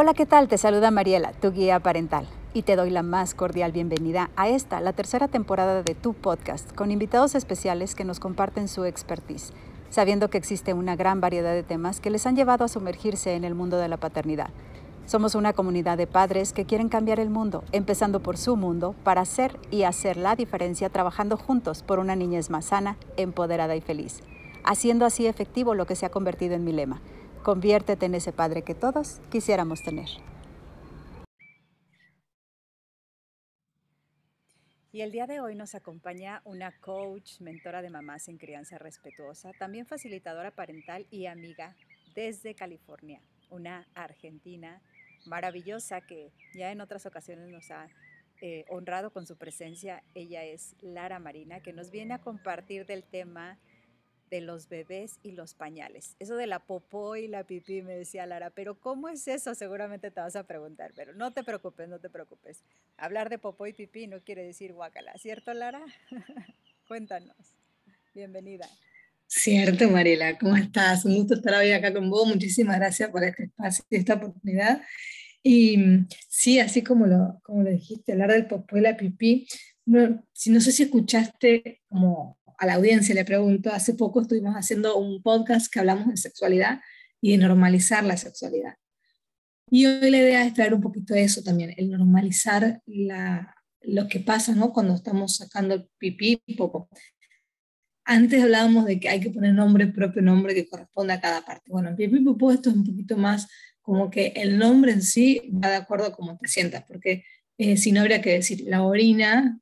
Hola, ¿qué tal? Te saluda Mariela, tu guía parental, y te doy la más cordial bienvenida a esta, la tercera temporada de tu podcast, con invitados especiales que nos comparten su expertise, sabiendo que existe una gran variedad de temas que les han llevado a sumergirse en el mundo de la paternidad. Somos una comunidad de padres que quieren cambiar el mundo, empezando por su mundo, para hacer y hacer la diferencia trabajando juntos por una niñez más sana, empoderada y feliz, haciendo así efectivo lo que se ha convertido en mi lema Conviértete en ese padre que todos quisiéramos tener. Y el día de hoy nos acompaña una coach, mentora de mamás en crianza respetuosa, también facilitadora parental y amiga desde California, una argentina maravillosa que ya en otras ocasiones nos ha eh, honrado con su presencia. Ella es Lara Marina, que nos viene a compartir del tema de los bebés y los pañales. Eso de la popó y la pipí, me decía Lara, pero ¿cómo es eso? Seguramente te vas a preguntar, pero no te preocupes, no te preocupes. Hablar de popó y pipí no quiere decir guacala, ¿cierto Lara? Cuéntanos. Bienvenida. Cierto, Mariela, ¿cómo estás? Un gusto estar hoy acá con vos. Muchísimas gracias por este espacio y esta oportunidad. Y sí, así como lo, como lo dijiste, hablar del popó y la pipí, no, si no sé si escuchaste como a la audiencia le pregunto, hace poco estuvimos haciendo un podcast que hablamos de sexualidad y de normalizar la sexualidad. Y hoy la idea es traer un poquito de eso también, el normalizar la, lo que pasa cuando estamos sacando el pipí poco. Antes hablábamos de que hay que poner nombre, propio nombre que corresponde a cada parte. Bueno, en pipí popó esto es un poquito más como que el nombre en sí va de acuerdo a cómo te sientas, porque eh, si no habría que decir la orina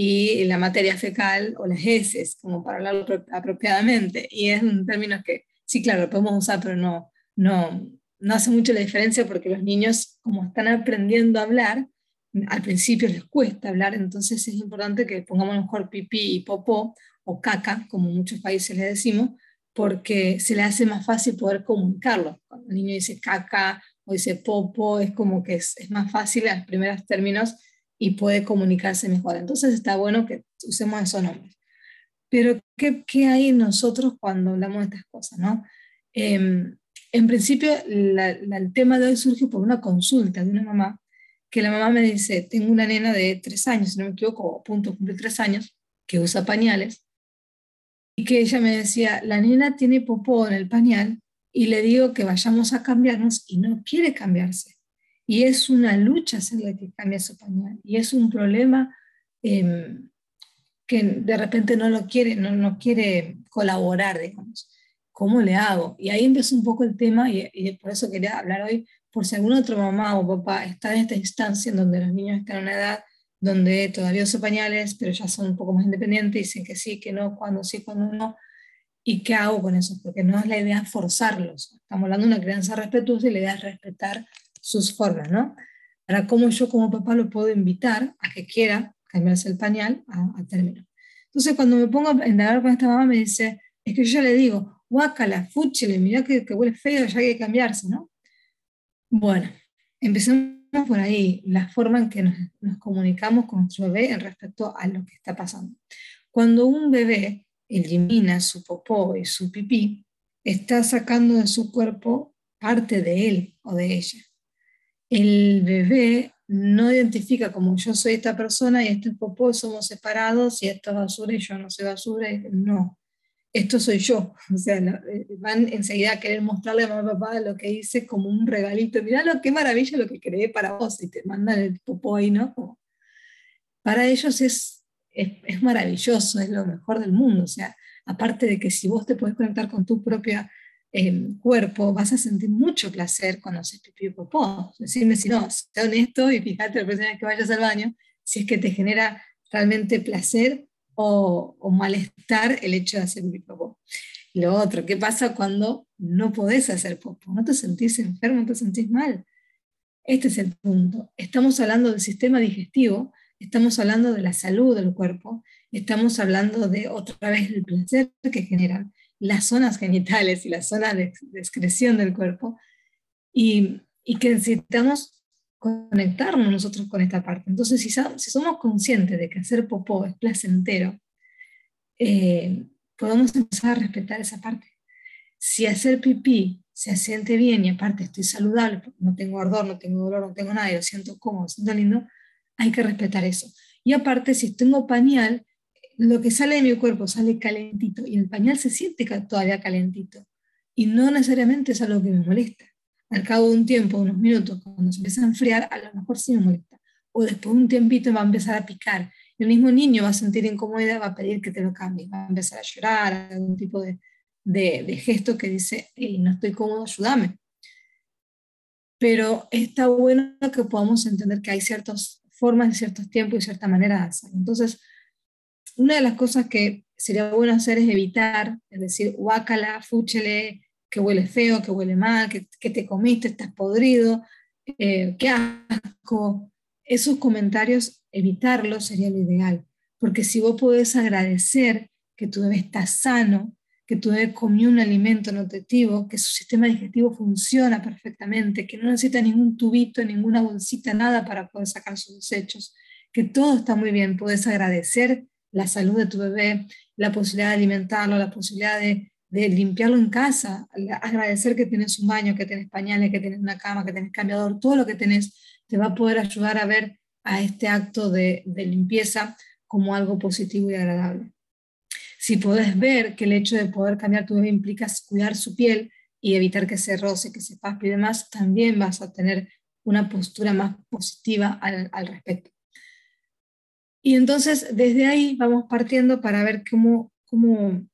y la materia fecal o las heces, como para hablarlo apropiadamente. Y es un término que sí, claro, lo podemos usar, pero no, no, no hace mucho la diferencia porque los niños, como están aprendiendo a hablar, al principio les cuesta hablar, entonces es importante que pongamos mejor pipí y popó o caca, como en muchos países le decimos, porque se le hace más fácil poder comunicarlo. Cuando el niño dice caca o dice popo, es como que es, es más fácil en los primeros términos y puede comunicarse mejor. Entonces está bueno que usemos esos nombres. Pero, ¿qué, qué hay nosotros cuando hablamos de estas cosas? ¿no? Em, en principio, el tema de hoy surge por una consulta de una mamá, que la mamá me dice, tengo una nena de tres años, si no me equivoco, punto de cumplir tres años, que usa pañales, y que ella me decía, la nena tiene popó en el pañal y le digo que vayamos a cambiarnos y no quiere cambiarse. Y es una lucha hacerle que cambie su pañal. Y es un problema em, que de repente no lo quiere, no, no quiere colaborar, digamos. ¿Cómo le hago? Y ahí empezó un poco el tema y, y, por eso quería hablar hoy, por si alguna otra mamá o papá está en esta instancia en donde los niños están en una edad donde todavía usan pañales, pero ya son un poco más independientes, dicen que sí, que no, cuando sí, cuando no. ¿Y qué hago con eso? Porque no es la idea forzarlos. Estamos hablando de una crianza respetuosa y la idea es respetar sus formas, ¿no? Para cómo yo como papá lo puedo invitar a que quiera cambiarse el pañal a, término. Entonces cuando me pongo a indagar con esta mamá me dice, es que yo le digo, guácala, fúchele, mira que, que huele feo, ya hay que cambiarse, ¿no? Bueno, empecemos por ahí, la forma en que nos, nos comunicamos con nuestro bebé en respecto a lo que está pasando. Cuando un bebé elimina su popó y su pipí, está sacando de su cuerpo parte de él o de ella el bebé no identifica como yo soy esta persona y este es popó, somos separados y esto es basura y yo no soy basura. No, esto soy yo. O sea, eh, van enseguida a querer mostrarle a mamá y papá lo que hice como un regalito. Mirá lo qué maravilla lo que creé para vos y te mandan el popó ahí, ¿no? para ellos es, es, es maravilloso, es lo mejor del mundo. O sea, aparte de que si vos te podés conectar con tu propia cuerpo, vas a sentir mucho placer cuando haces pipí y popó. Decirme si no, sé honesto y fíjate la próxima vez que vayas al baño, si es que te genera realmente placer o, o malestar el hecho de hacer pipí y popó. lo otro, ¿qué pasa cuando no podés hacer popó? ¿No te sentís enfermo? ¿No te sentís mal? Este es el punto. Estamos hablando del sistema digestivo, estamos hablando de la salud del cuerpo, estamos hablando de otra vez el placer que generan las zonas genitales y las zonas de, excreción del cuerpo y, que necesitamos conectarnos nosotros con esta parte. Entonces, si, si somos conscientes de que hacer popó es placentero, eh, podemos empezar a respetar esa parte. Si hacer pipí se siente bien y aparte estoy saludable, no tengo ardor, no tengo dolor, no tengo nada, y lo siento cómodo, siento lindo, hay que respetar eso. Y aparte, si tengo pañal, lo que sale de mi cuerpo sale calentito y el pañal se siente todavía calentito. Y no necesariamente es algo que me molesta. Al cabo de un tiempo, unos minutos, cuando se empieza a enfriar, a lo mejor sí me molesta. O después de un tiempito va a empezar a picar. El mismo niño va a sentir incomodidad, va a pedir que te lo cambie, va a empezar a llorar, algún tipo de, de, gesto que dice, no estoy cómodo, ayúdame. Pero está bueno que podamos entender que hay ciertas formas, ciertos tiempos y cierta manera de hacerlo. Entonces, una de las cosas que sería bueno hacer es evitar, es decir, guácala, fúchele, que huele feo, que huele mal, que, te comiste, estás podrido, eh, qué asco. Esos comentarios, evitarlos sería lo ideal, porque si vos podés agradecer que tu bebé está sano, que tu bebé comió un alimento nutritivo, que su sistema digestivo funciona perfectamente, que no necesita ningún tubito, ninguna bolsita, nada para poder sacar sus desechos, que todo está muy bien, puedes agradecer la salud de tu bebé, la posibilidad de alimentarlo, la posibilidad de, limpiarlo en casa, agradecer que tienes un baño, que tienes pañales, que tienes una cama, que tienes cambiador, todo lo que tienes te va a poder ayudar a ver a este acto de, limpieza como algo positivo y agradable. Si puedes ver que el hecho de poder cambiar tu bebé implica cuidar su piel y evitar que se roce, que se paspe y demás, también vas a tener una postura más positiva al respecto. Y entonces desde ahí vamos partiendo para ver cómo, cómo,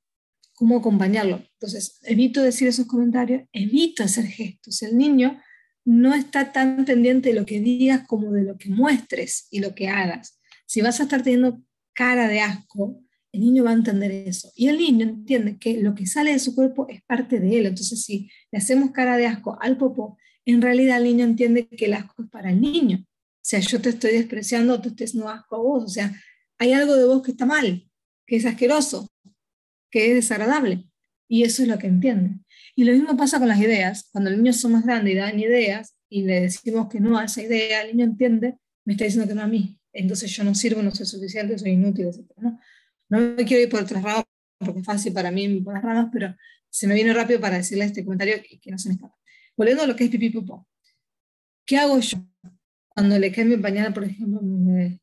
cómo acompañarlo. Entonces, evito decir esos comentarios, evito hacer gestos. El niño no está tan pendiente de lo que digas como de lo que muestres y lo que hagas. Si vas a estar teniendo cara de asco, el niño va a entender eso. Y el niño entiende que lo que sale de su cuerpo es parte de él. Entonces, si le hacemos cara de asco al popó, en realidad el niño entiende que el asco es para el niño. Sea, yo te estoy despreciando te estoy haciendo asco a vos. O sea, hay algo de vos que está mal, que es asqueroso, que es desagradable. Y eso es lo que entiende. Y lo mismo pasa con las ideas. Cuando los niños son más grandes y dan ideas y le decimos que no a esa idea, el niño entiende, me está diciendo que no a mí. Entonces yo no sirvo, no soy suficiente, soy inútil, etc. ¿no? no me quiero ir por otras ramas porque es fácil para mí por las ramas, pero se me viene rápido para decirle este comentario que, que no se me escapa. Volviendo a lo que es pipí popó. ¿Qué hago yo? Cuando le cambio pañal, por ejemplo, a mi bebé.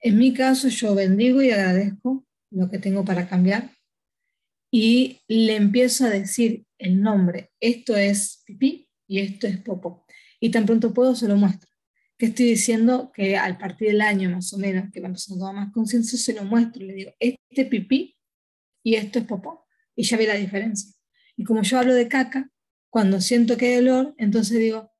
En mi caso, yo bendigo y agradezco lo que tengo para cambiar y le empiezo a decir el nombre. Esto es pipí y esto es popo. Y tan pronto puedo, se lo muestro. Que estoy diciendo que al partir del año más o menos, que va empezando a tomar más conciencia, se lo muestro. Le digo, este es pipí y esto es popó. Y ya ve la diferencia. Y como yo hablo de caca, cuando siento que hay dolor, entonces digo,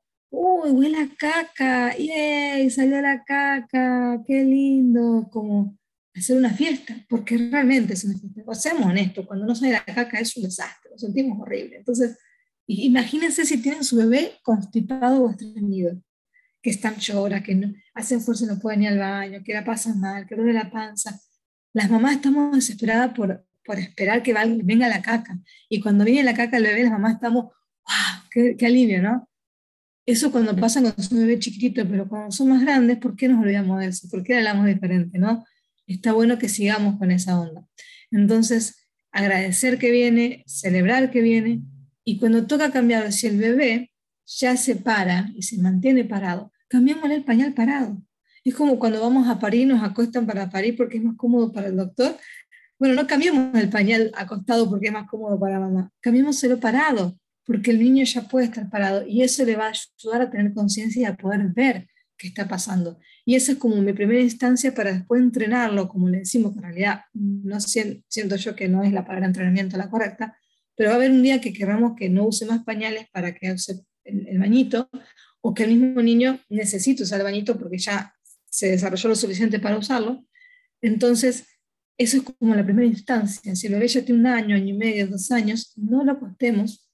uy, huele a caca, ¡yay! Salió la caca, qué lindo, como hacer una fiesta, porque realmente es una fiesta. O seamos honestos, cuando no sale la caca es un desastre, lo sentimos horrible. Entonces, imagínense si tienen su bebé constipado o estreñido, que están llora, que no, hacen fuerza y no pueden ir al baño, que la pasan mal, que duele la panza. Las mamás estamos desesperadas por, por esperar que venga la caca. Y cuando viene la caca el bebé, las mamás estamos, ¡wow! Qué, qué alivio, ¿no? Eso cuando pasa cuando son bebés chiquititos, pero cuando son más grandes, ¿por qué nos olvidamos de eso? ¿Por qué hablamos diferente? ¿no? Está bueno que sigamos con esa onda. Entonces, agradecer que viene, celebrar que viene, y cuando toca cambiar, si el bebé ya se para y se mantiene parado, cambiémosle el pañal parado. Es como cuando vamos a parir, nos acostan para parir porque es más cómodo para el doctor. Bueno, no cambiemos el pañal acostado porque es más cómodo para mamá, cambiémoselo parado porque el niño ya puede estar parado y eso le va a ayudar a tener conciencia y a poder ver qué está pasando. Y esa es como mi primera instancia para después entrenarlo, como le decimos, que en realidad no siento yo que no es la palabra entrenamiento la correcta, pero va a haber un día que queramos que no use más pañales para que use el, bañito, o que el mismo niño necesite usar el bañito porque ya se desarrolló lo suficiente para usarlo. Entonces, eso es como la primera instancia. Si el bebé ya tiene un año, año y medio, dos años, no lo acostemos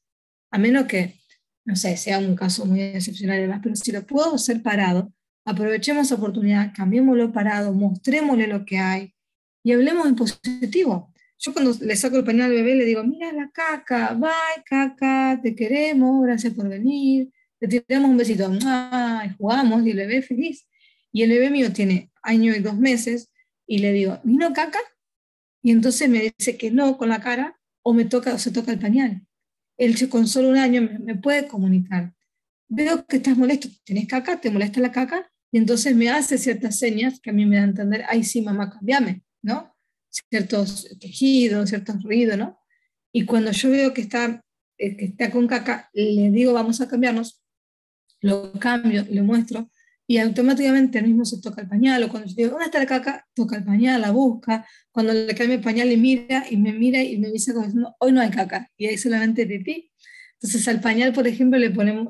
a menos que, no sé, sea un caso muy excepcional, además, pero si lo puedo hacer parado, aprovechemos la oportunidad, cambiémoslo parado, mostrémosle lo que hay y hablemos en positivo. Yo cuando le saco el pañal al bebé le digo, mira la caca, bye caca, te queremos, gracias por venir, le tiramos un besito, y jugamos y el bebé feliz. Y el bebé mío tiene año y dos meses y le digo, ¿vino caca? Y entonces me dice que no con la cara o me toca o se toca el pañal. Él con solo un año me, puede comunicar. Veo que estás molesto, tienes caca, te molesta la caca, y entonces me hace ciertas señas que a mí me dan a entender, ay, sí, mamá, cambiame, ¿no? Ciertos tejidos, ciertos ruidos, ¿no? Y cuando yo veo que está, eh, que está con caca, le digo, vamos a cambiarnos, lo cambio, le muestro, y automáticamente el mismo se toca el pañal, o cuando yo digo, ¿dónde está la caca? Toca el pañal, la busca, cuando le cambio el pañal le mira y me mira y me dice como diciendo, hoy no hay caca, y hay solamente pipí. Entonces al pañal, por ejemplo, le ponemos,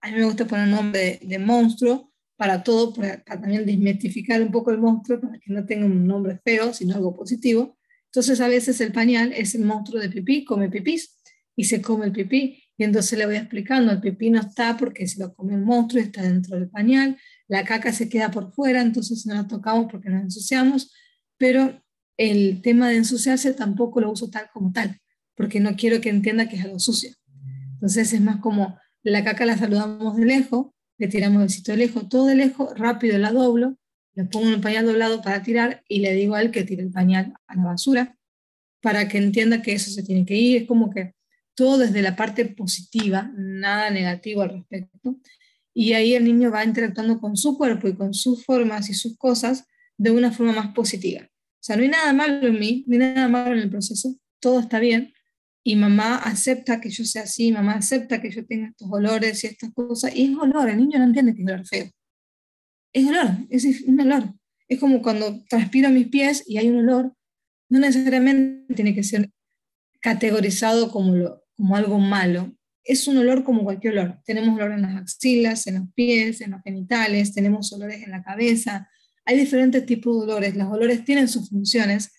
a mí me gusta poner nombre de, monstruo para todo, para, también desmitificar un poco el monstruo, para que no tenga un nombre feo, sino algo positivo. Entonces a veces el pañal es el monstruo de pipí, come pipís y se come el pipí. Y entonces le voy explicando, el pipí no está porque se lo come el monstruo, está dentro del pañal, la caca se queda por fuera, entonces no la tocamos porque nos ensuciamos, pero el tema de ensuciarse tampoco lo uso tal como tal, porque no quiero que entienda que es algo sucio. Entonces es más como la caca la saludamos de lejos, le tiramos el sitio de lejos, todo de lejos, rápido la doblo, le pongo un pañal doblado para tirar y le digo a él que tire el pañal a la basura para que entienda que eso se tiene que ir. Es como que todo desde la parte positiva, nada negativo al respecto. Y ahí el niño va interactuando con su cuerpo y con sus formas y sus cosas de una forma más positiva. O sea, no hay nada malo en mí, ni nada malo en el proceso, todo está bien. Y mamá acepta que yo sea así, mamá acepta que yo tenga estos olores y estas cosas. Y es olor, el niño no entiende que es olor feo. Es olor, es un olor. Es como cuando transpiro mis pies y hay un olor, no necesariamente tiene que ser categorizado como, lo, como algo malo. Es un olor como cualquier olor. Tenemos olor en las axilas, en los pies, en los genitales, tenemos olores en la cabeza. Hay diferentes tipos de olores. Los olores tienen sus funciones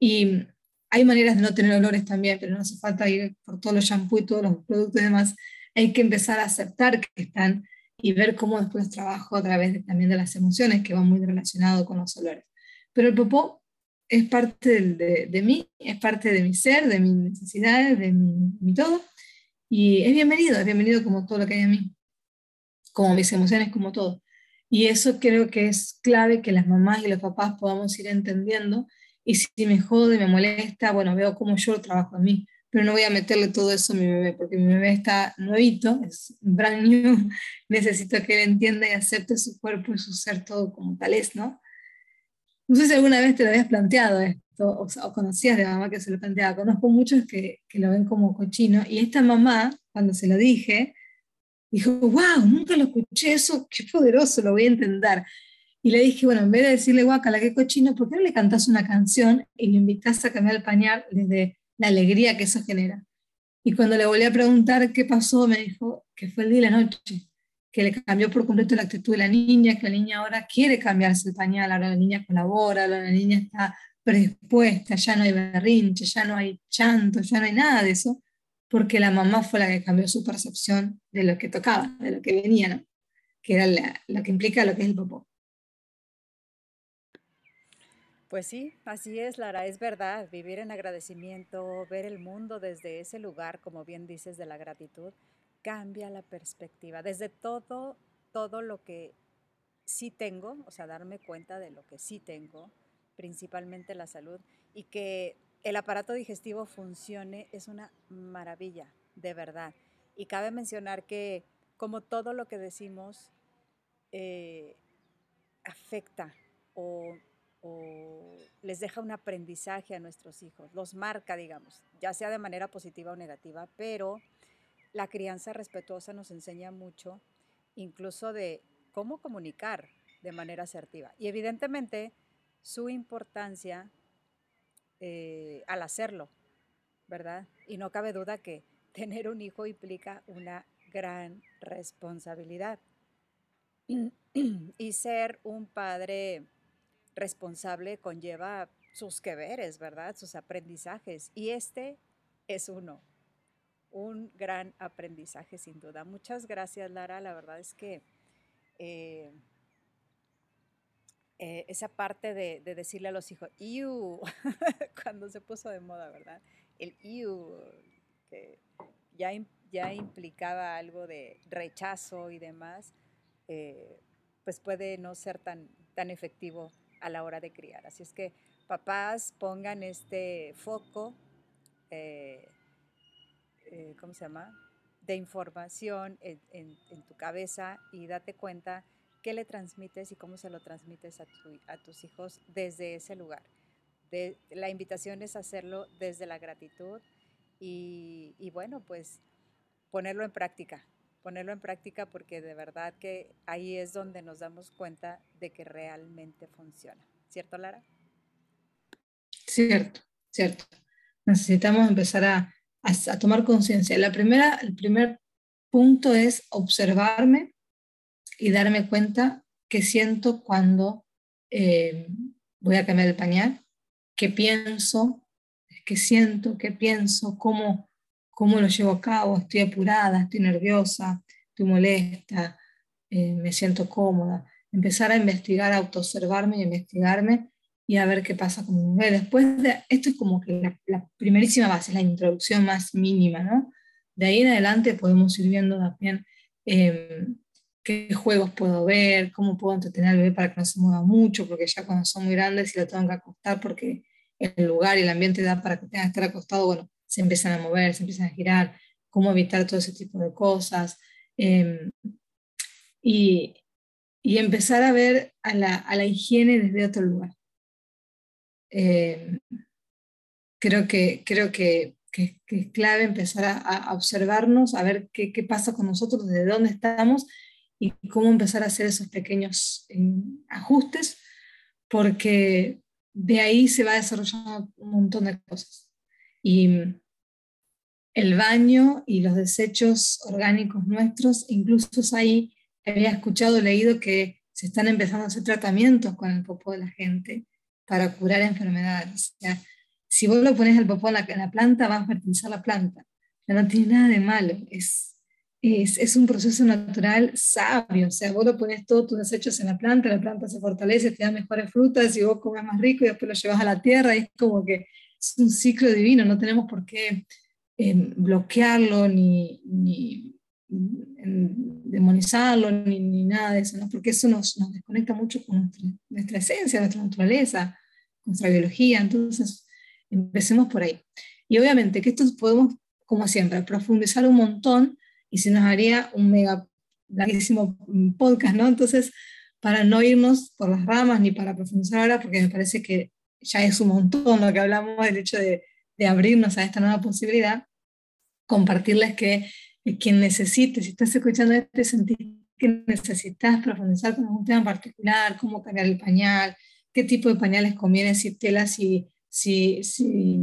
y hay maneras de no tener olores también, pero no hace falta ir por todos los shampoos y todos los productos y demás. Hay que empezar a aceptar que están y ver cómo después trabajo a través también de las emociones, que van muy relacionado con los olores. Pero el popó es parte de, de, mí, es parte de mi ser, de mis necesidades, de mi, todo. Y es bienvenido, es bienvenido como todo lo que hay en mí, como mis emociones, como todo. Y eso creo que es clave que las mamás y los papás podamos ir entendiendo. Y si me jode, me molesta, bueno, veo cómo yo trabajo en mí. Pero no voy a meterle todo eso a mi bebé, porque mi bebé está nuevito, es brand new. Necesito que él entienda y acepte su cuerpo y su ser todo como tal es, ¿no? No sé si alguna vez te lo habías planteado esto, o, conocías de mamá que se lo planteaba. Conozco muchos que, que, lo ven como cochino. Y esta mamá, cuando se lo dije, dijo, wow, nunca lo escuché eso, qué poderoso, lo voy a entender. Y le dije, bueno, en vez de decirle, guacala, qué cochino, ¿por qué no le cantás una canción y le invitas a cambiar el pañal desde la alegría que eso genera? Y cuando le volví a preguntar qué pasó, me dijo que fue el día y la noche que le cambió por completo la actitud de la niña, que la niña ahora quiere cambiarse el pañal, ahora la niña colabora, ahora la niña está predispuesta, ya no hay berrinche, ya no hay chanto, ya no hay nada de eso, porque la mamá fue la que cambió su percepción de lo que tocaba, de lo que venía, que era lo que implica lo que es el popó. Pues sí, así es, Lara, es verdad, vivir en agradecimiento, ver el mundo desde ese lugar, como bien dices, de la gratitud, cambia la perspectiva. Desde todo, todo lo que sí tengo, o sea, darme cuenta de lo que sí tengo, principalmente la salud, y que el aparato digestivo funcione es una maravilla, de verdad. Y cabe mencionar que como todo lo que decimos eh, afecta o, o, les deja un aprendizaje a nuestros hijos, los marca, digamos, ya sea de manera positiva o negativa, pero la crianza respetuosa nos enseña mucho, incluso de cómo comunicar de manera asertiva. Y evidentemente su importancia eh, al hacerlo, ¿verdad? Y no cabe duda que tener un hijo implica una gran responsabilidad. Y ser un padre responsable conlleva sus que veres, ¿verdad? Sus aprendizajes. Y este es uno un gran aprendizaje sin duda. Muchas gracias, Lara. La verdad es que eh, eh, esa parte de, decirle a los hijos, ¡iu! cuando se puso de moda, ¿verdad? El ¡iu! que ya, ya implicaba algo de rechazo y demás, eh, pues puede no ser tan, tan efectivo a la hora de criar. Así es que papás pongan este foco ¿cómo se llama? De información en, tu cabeza y date cuenta qué le transmites y cómo se lo transmites a, tus hijos desde ese lugar. La invitación es hacerlo desde la gratitud y, y bueno, pues ponerlo en práctica, ponerlo en práctica porque de verdad que ahí es donde nos damos cuenta de que realmente funciona. ¿Cierto, Lara? Cierto, cierto. Necesitamos empezar a, a, tomar conciencia. La primera, el primer punto es observarme y darme cuenta qué siento cuando eh, voy a cambiar el pañal, qué pienso, qué siento, qué pienso, cómo, cómo lo llevo a cabo, estoy apurada, estoy nerviosa, estoy molesta, eh, me siento cómoda. Empezar a investigar, a autoobservarme y investigarme y a ver qué pasa con. Después de, esto es como que la, primerísima base, la introducción más mínima, ¿no? De ahí en adelante podemos ir viendo también em, qué juegos puedo ver, cómo puedo entretener al bebé para que no se mueva mucho, porque ya cuando son muy grandes y lo tengo que acostar porque el lugar y el ambiente da para que tenga que estar acostado, bueno, se empiezan a mover, se empiezan a girar, cómo evitar todo ese tipo de cosas. Em, y, y, empezar a ver a la, a la, higiene desde otro lugar. Em, creo que, creo que, que, es clave empezar a, a observarnos, a ver qué, qué, pasa con nosotros, desde dónde estamos y cómo empezar a hacer esos pequeños em, ajustes, porque de ahí se va desarrollando un montón de cosas. Y el baño y los desechos orgánicos nuestros, incluso ahí había escuchado, leído que se están empezando a hacer tratamientos con el popó de la gente para curar enfermedades. O sea, si vos lo pones el popó en la, planta, va a fertilizar la planta. No tiene nada de malo, es, es, es, un proceso natural sabio. O sea, vos lo pones todos tus desechos en la planta, la planta se fortalece, te da mejores frutas y vos comes más rico y después lo llevas a la tierra y es como que es un ciclo divino, no tenemos por qué bloquearlo, ni, ni demonizarlo, ni, ni, nada de eso, ¿no? porque eso nos, nos desconecta mucho con nuestra, nuestra, esencia, nuestra naturaleza, nuestra biología. Entonces, empecemos por ahí. Y obviamente que esto podemos, como siempre, profundizar un montón y se nos haría un mega larguísimo podcast, ¿no? Entonces, para no irnos por las ramas ni para profundizar ahora, porque me parece que ya es un montón lo que hablamos, el hecho de, de abrirnos a esta nueva posibilidad, compartirles que quien necesite, si estás escuchando esto y sentís que necesitas profundizar con algún tema en particular, cómo cambiar el pañal, qué tipo de pañales conviene, si telas, si, si, si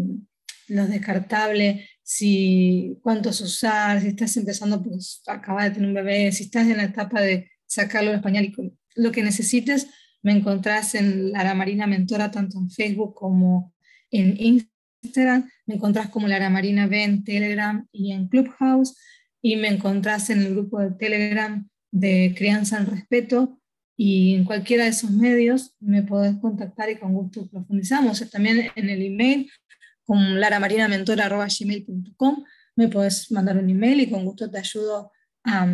los descartables, si cuántos usar, si estás empezando, pues acabas de tener un bebé, si estás en la etapa de sacarlo del pañal y lo que necesites, me encontrás en Lara Marina Mentora tanto en Facebook como en Instagram Instagram, me encontrás como Lara Marina B en Telegram y en Clubhouse, y me encontrás en el grupo de Telegram de Crianza en Respeto, y en cualquiera de esos medios me podés contactar y con gusto profundizamos. También en el email con laramarinamentora.gmail.com me podés mandar un email y con gusto te ayudo a,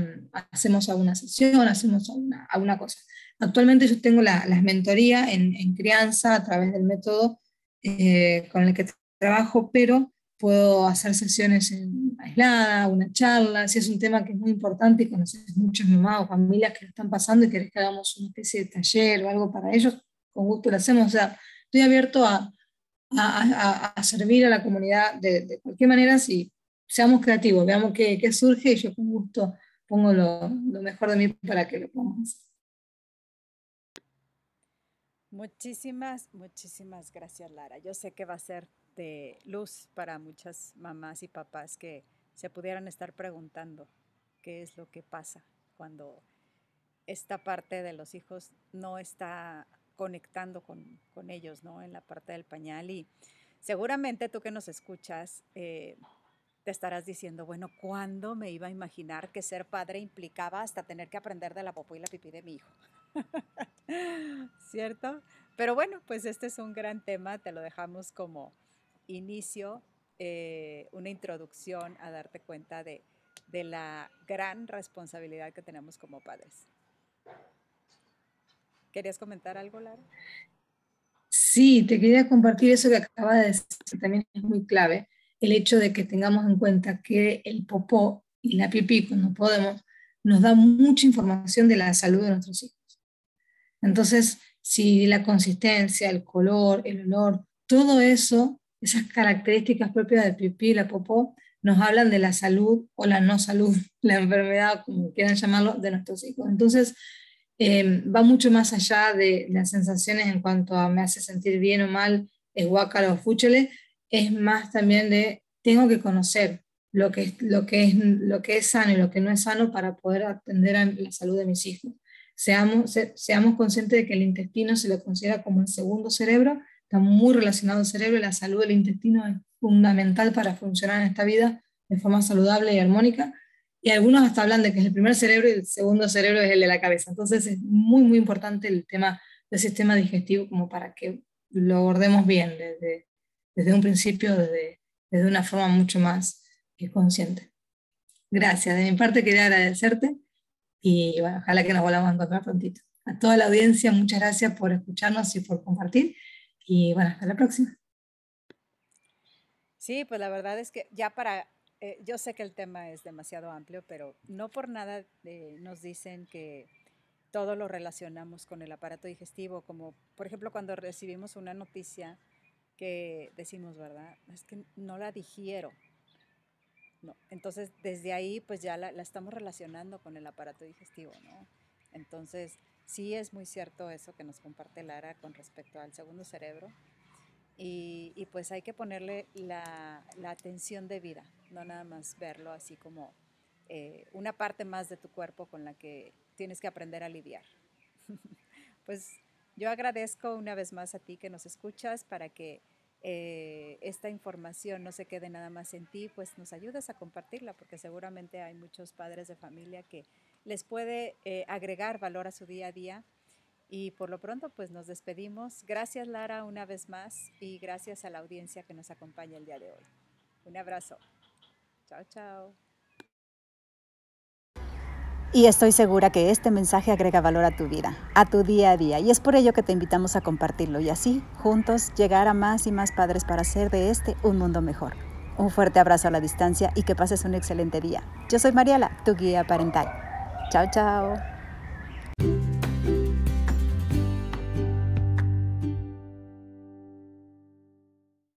hacemos alguna sesión, hacemos alguna, cosa. Actualmente yo tengo la, la mentoría en, en, crianza a través del método eh, con el que trabajo, pero puedo hacer sesiones en, aisladas, una charla, si es un tema que es muy importante y conoces muchos mamás o familias que lo están pasando y querés que hagamos una especie de taller o algo para ellos, con gusto lo hacemos. O sea, estoy abierto a, servir a la comunidad de, cualquier manera si seamos creativos, veamos qué, surge y yo con gusto pongo lo, lo mejor de mí para que lo podamos hacer. Muchísimas, muchísimas gracias, Lara. Yo sé que va a ser de luz para muchas mamás y papás que se pudieran estar preguntando qué es lo que pasa cuando esta parte de los hijos no está conectando con, con ellos, ¿no? En la parte del pañal. Y seguramente tú que nos escuchas, eh, te estarás diciendo, bueno, ¿cuándo me iba a imaginar que ser padre implicaba hasta tener que aprender de la popó y la pipí de mi hijo? ¿Cierto? Pero bueno, pues este es un gran tema, te lo dejamos como inicio, eh, una introducción a darte cuenta de, de la gran responsabilidad que tenemos como padres. ¿Querías comentar algo, Lara? Sí, te quería compartir eso que acaba de decir, también es muy clave. el hecho de que tengamos en cuenta que el popó y la pipí, cuando podemos, nos da mucha información de la salud de nuestros hijos. Entonces, si la consistencia, el color, el olor, todo eso, esas características propias del pipí y la popó, nos hablan de la salud o la no salud, la enfermedad, como quieran llamarlo, de nuestros hijos. Entonces, eh, va mucho más allá de las sensaciones en cuanto a me hace sentir bien o mal, es guacala o fúchele, es más también de tengo que conocer lo que, lo, que es, lo que es sano y lo que no es sano para poder atender a la salud de mis hijos. Seamos, seamos conscientes de que el intestino se lo considera como el segundo cerebro, está muy relacionado al cerebro y la salud del intestino es fundamental para funcionar en esta vida de forma saludable y armónica. Y algunos hasta hablan de que es el primer cerebro y el segundo cerebro es el de la cabeza. Entonces es muy, muy importante el tema del sistema digestivo como para que lo abordemos bien desde, desde un principio, desde, desde una forma mucho más eh, consciente. Gracias. De mi parte quería agradecerte y bueno, ojalá que nos volvamos a encontrar prontito. A toda la audiencia, muchas gracias por escucharnos y por compartir. Y bueno, hasta la próxima. Sí, pues la verdad es que ya para, eh, yo sé que el tema es demasiado amplio, pero no por nada eh, nos dicen que todo lo relacionamos con el aparato digestivo, como por ejemplo cuando recibimos una noticia que decimos, ¿verdad? Es que no la digiero. No. Entonces, desde ahí, pues ya la, la, estamos relacionando con el aparato digestivo, ¿no? Entonces, sí es muy cierto eso que nos comparte Lara con respecto al segundo cerebro. Y, pues hay que ponerle la, la, atención de vida, no nada más verlo así como eh, una parte más de tu cuerpo con la que tienes que aprender a lidiar. pues yo agradezco una vez más a ti que nos escuchas para que eh, esta información no se quede nada más en ti, pues nos ayudes a compartirla, porque seguramente hay muchos padres de familia que les puede eh, agregar valor a su día a día. Y por lo pronto, pues nos despedimos. Gracias, Lara, una vez más, y gracias a la audiencia que nos acompaña el día de hoy. Un abrazo. Chao, chao. Y estoy segura que este mensaje agrega valor a tu vida, a tu día a día, y es por ello que te invitamos a compartirlo y así, juntos, llegar a más y más padres para hacer de este un mundo mejor. Un fuerte abrazo a la distancia y que pases un excelente día. Yo soy Mariela, tu guía parental. Chao, chao.